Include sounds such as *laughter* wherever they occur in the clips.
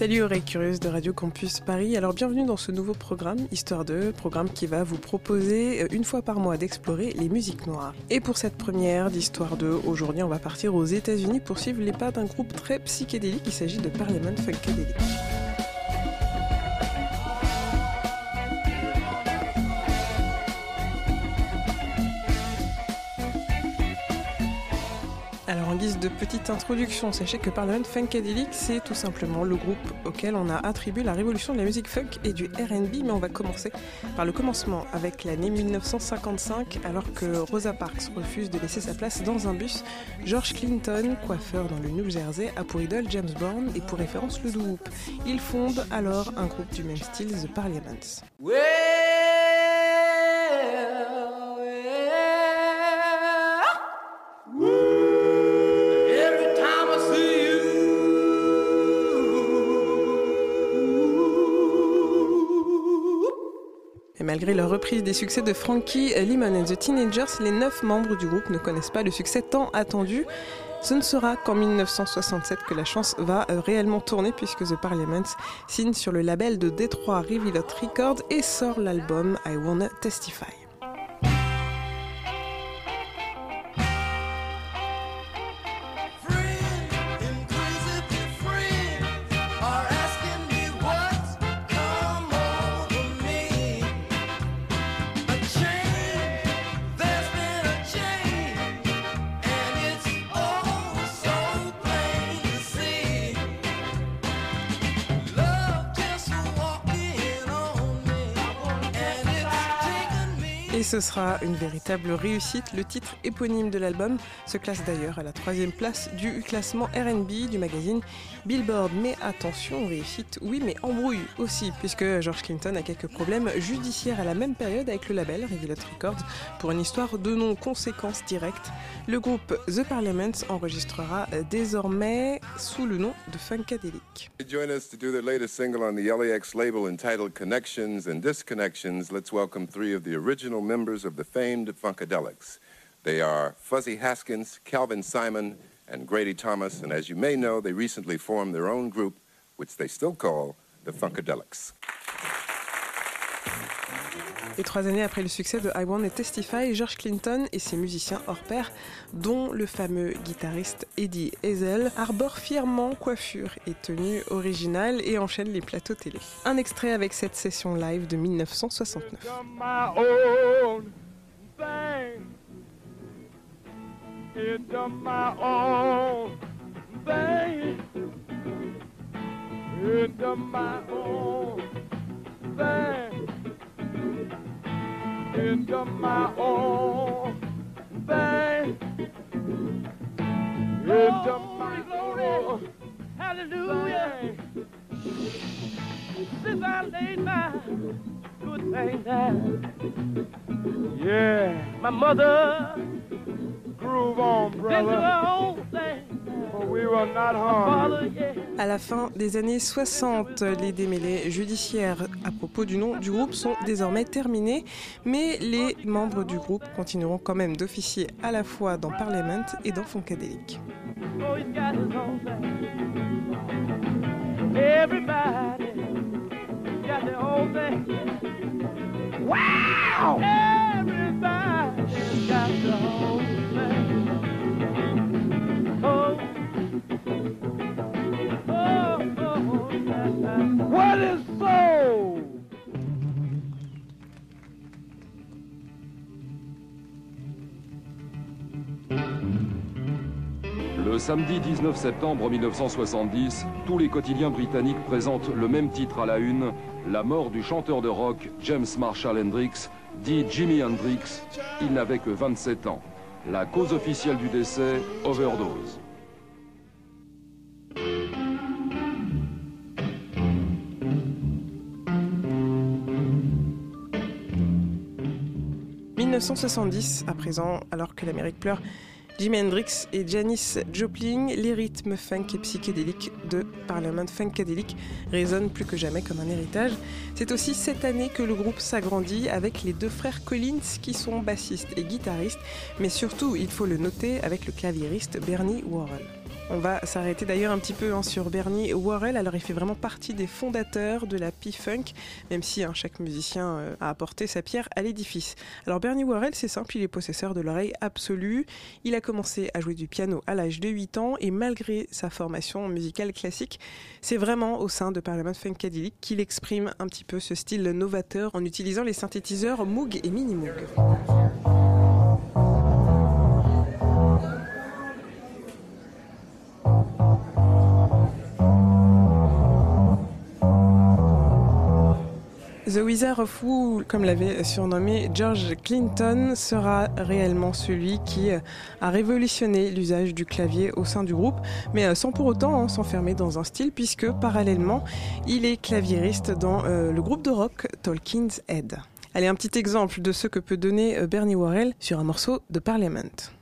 Salut oreilles curieuses de Radio Campus Paris. Alors bienvenue dans ce nouveau programme Histoire 2, programme qui va vous proposer euh, une fois par mois d'explorer les musiques noires. Et pour cette première d'Histoire 2, aujourd'hui on va partir aux États-Unis pour suivre les pas d'un groupe très psychédélique. Il s'agit de Parliament Funkadelic. Petite introduction, sachez que Parliament Funkadelic, c'est tout simplement le groupe auquel on a attribué la révolution de la musique funk et du R&B, mais on va commencer par le commencement avec l'année 1955, alors que Rosa Parks refuse de laisser sa place dans un bus. George Clinton, coiffeur dans le New Jersey, a pour idole James Brown et pour référence le doo-wop. Il fonde alors un groupe du même style, The Parliaments. Malgré leur reprise des succès de Frankie, Lemon and the Teenagers, les neuf membres du groupe ne connaissent pas le succès tant attendu. Ce ne sera qu'en 1967 que la chance va euh, réellement tourner puisque The Parliaments signe sur le label de Detroit Revealed Records et sort l'album I Wanna Testify. Ce sera une véritable réussite. Le titre éponyme de l'album se classe d'ailleurs à la troisième place du classement RB du magazine Billboard. Mais attention, réussite, oui, mais embrouille aussi, puisque George Clinton a quelques problèmes judiciaires à la même période avec le label Revealed Records pour une histoire de non-conséquences directes. Le groupe The Parliaments enregistrera désormais sous le nom de Funkadelic. Join us to do latest single on the LAX label entitled Connections and Disconnections. Let's welcome three of the original members of the famed Funkadelics. They are Fuzzy Haskins, Calvin Simon, and Grady Thomas, and as you may know, they recently formed their own group, which they still call the Funkadelics. Et trois années après le succès de I Want to Testify, George Clinton et ses musiciens hors pair, dont le fameux guitariste Eddie Hazel, arborent fièrement coiffure et tenue originale et enchaînent les plateaux télé. Un extrait avec cette session live de 1969. into my own thing. Into my glory, hallelujah. Since I laid my good thing down, yeah, my mother groove on, brother. For we will not harm. À la fin des années 60, les démêlés judiciaires à propos du nom du groupe sont désormais terminés, mais les membres du groupe continueront quand même d'officier à la fois dans Parliament et dans Funkadelic. Oh, Le samedi 19 septembre 1970, tous les quotidiens britanniques présentent le même titre à la une, la mort du chanteur de rock James Marshall Hendrix, dit Jimi Hendrix. Il n'avait que 27 ans. La cause officielle du décès, overdose. 1970, à présent, alors que l'Amérique pleure, Jimi Hendrix et Janis Joplin, les rythmes funk et psychédéliques de Parliament Funkadelic résonnent plus que jamais comme un héritage. C'est aussi cette année que le groupe s'agrandit avec les deux frères Collins qui sont bassistes et guitaristes, mais surtout, il faut le noter, avec le claviériste Bernie Worrell. On va s'arrêter d'ailleurs un petit peu hein, sur Bernie Worrell. Alors, il fait vraiment partie des fondateurs de la P-Funk, même si hein, chaque musicien euh, a apporté sa pierre à l'édifice. Alors, Bernie Worrell, c'est simple, il est possesseur de l'oreille absolue. Il a commencé à jouer du piano à l'âge de 8 ans et malgré sa formation musicale classique, c'est vraiment au sein de Parliament Funkadelic qu'il exprime un petit peu ce style novateur en utilisant les synthétiseurs Moog et Mini Moog. The Wizard of Woo, comme l'avait surnommé George Clinton, sera réellement celui qui euh, a révolutionné l'usage du clavier au sein du groupe, mais euh, sans pour autant hein, s'enfermer dans un style, puisque parallèlement, il est claviériste dans euh, le groupe de rock Tolkien's Head. Allez, un petit exemple de ce que peut donner Bernie Worrell sur un morceau de Parliament.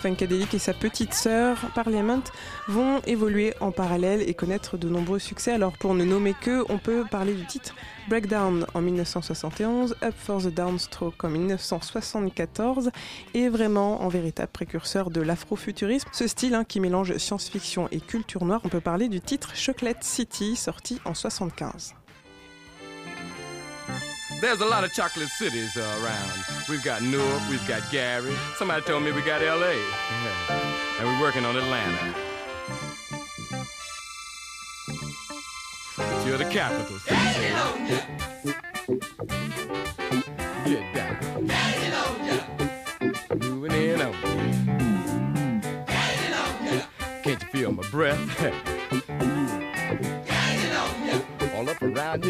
Funkadelic et sa petite sœur Parliament vont évoluer en parallèle et connaître de nombreux succès. Alors pour ne nommer que, on peut parler du titre Breakdown en 1971, Up for the Downstroke en 1974 et vraiment en véritable précurseur de l'afrofuturisme. Ce style hein, qui mélange science-fiction et culture noire, on peut parler du titre Chocolate City sorti en 75. There's a lot of chocolate cities uh, around. We've got Newark, we've got Gary. Somebody told me we got LA. Yeah. And we're working on Atlanta. You're the capital city.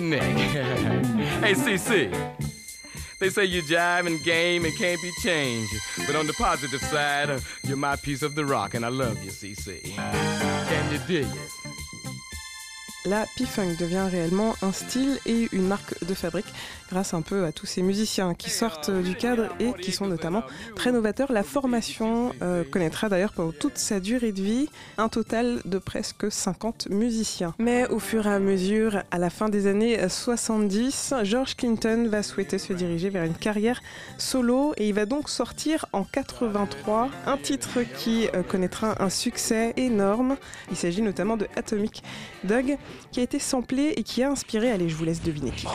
Your neck. *laughs* hey, CC. They say you jive and game and can't be changed. But on the positive side, uh, you're my piece of the rock, and I love you, CC. Can you dig it? La P-Funk devient réellement un style et une marque de fabrique grâce un peu à tous ces musiciens qui sortent du cadre et qui sont notamment très novateurs. La formation euh, connaîtra d'ailleurs pendant toute sa durée de vie un total de presque 50 musiciens. Mais au fur et à mesure, à la fin des années 70, George Clinton va souhaiter se diriger vers une carrière solo et il va donc sortir en 83 un titre qui euh, connaîtra un succès énorme. Il s'agit notamment de Atomic Dog qui a été samplé et qui a inspiré, allez je vous laisse deviner qui.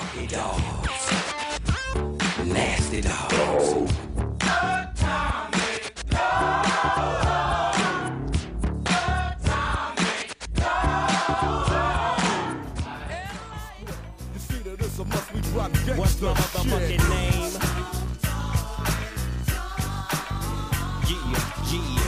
What's my motherfucking name? Yeah, yeah.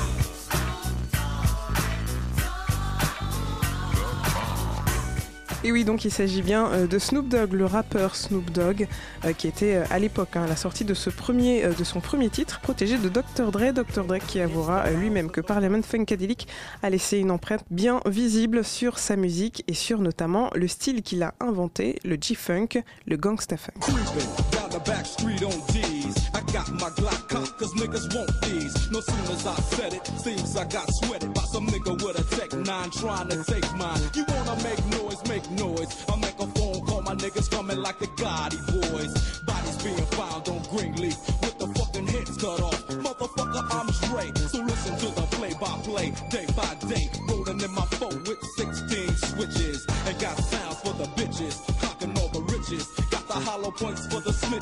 Et oui, donc il s'agit bien euh, de Snoop Dogg, le rappeur Snoop Dogg, euh, qui était euh, à l'époque hein, à la sortie de, de son premier titre, protégé de Dr. Dre. Dr. Dre qui avouera lui-même que Parliament Funkadelic a laissé une empreinte bien visible sur sa musique et sur notamment le style qu'il a inventé, le G-Funk, le Gangsta Funk. Cheese. I got my Glock cock, cause niggas want these. No sooner as I said it, seems I got sweated by some nigga with a tech nine trying to take mine. You wanna make noise, make noise. I make a phone call, my niggas coming like the Gotti boys. Bodies being found on Greenleaf with the fucking heads cut off. Motherfucker, I'm Dre. So listen to the play by play, day by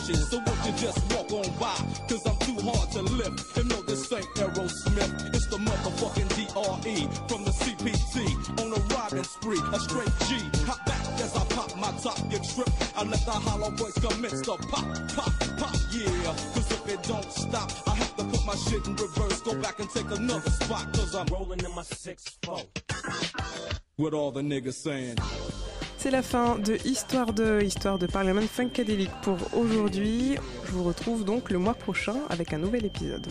snitches. So won't you just walk on by? Cause I'm too hard to lift. And no, this ain't Aerosmith. It's the motherfucking DRE from the CPT. On a robbing spree, a straight G. Hop back as I pop my top, get tripped. I let the hollow points commence to pop, pop, pop, yeah. Cause if it don't stop, I have to put my shit in reverse. Go back and take another spot. Cause I'm rolling in my 6-4. With all the niggas saying. C'est la fin de Histoire de Histoire de Parliament Funkadelic pour aujourd'hui. Je vous retrouve donc le mois prochain avec un nouvel épisode.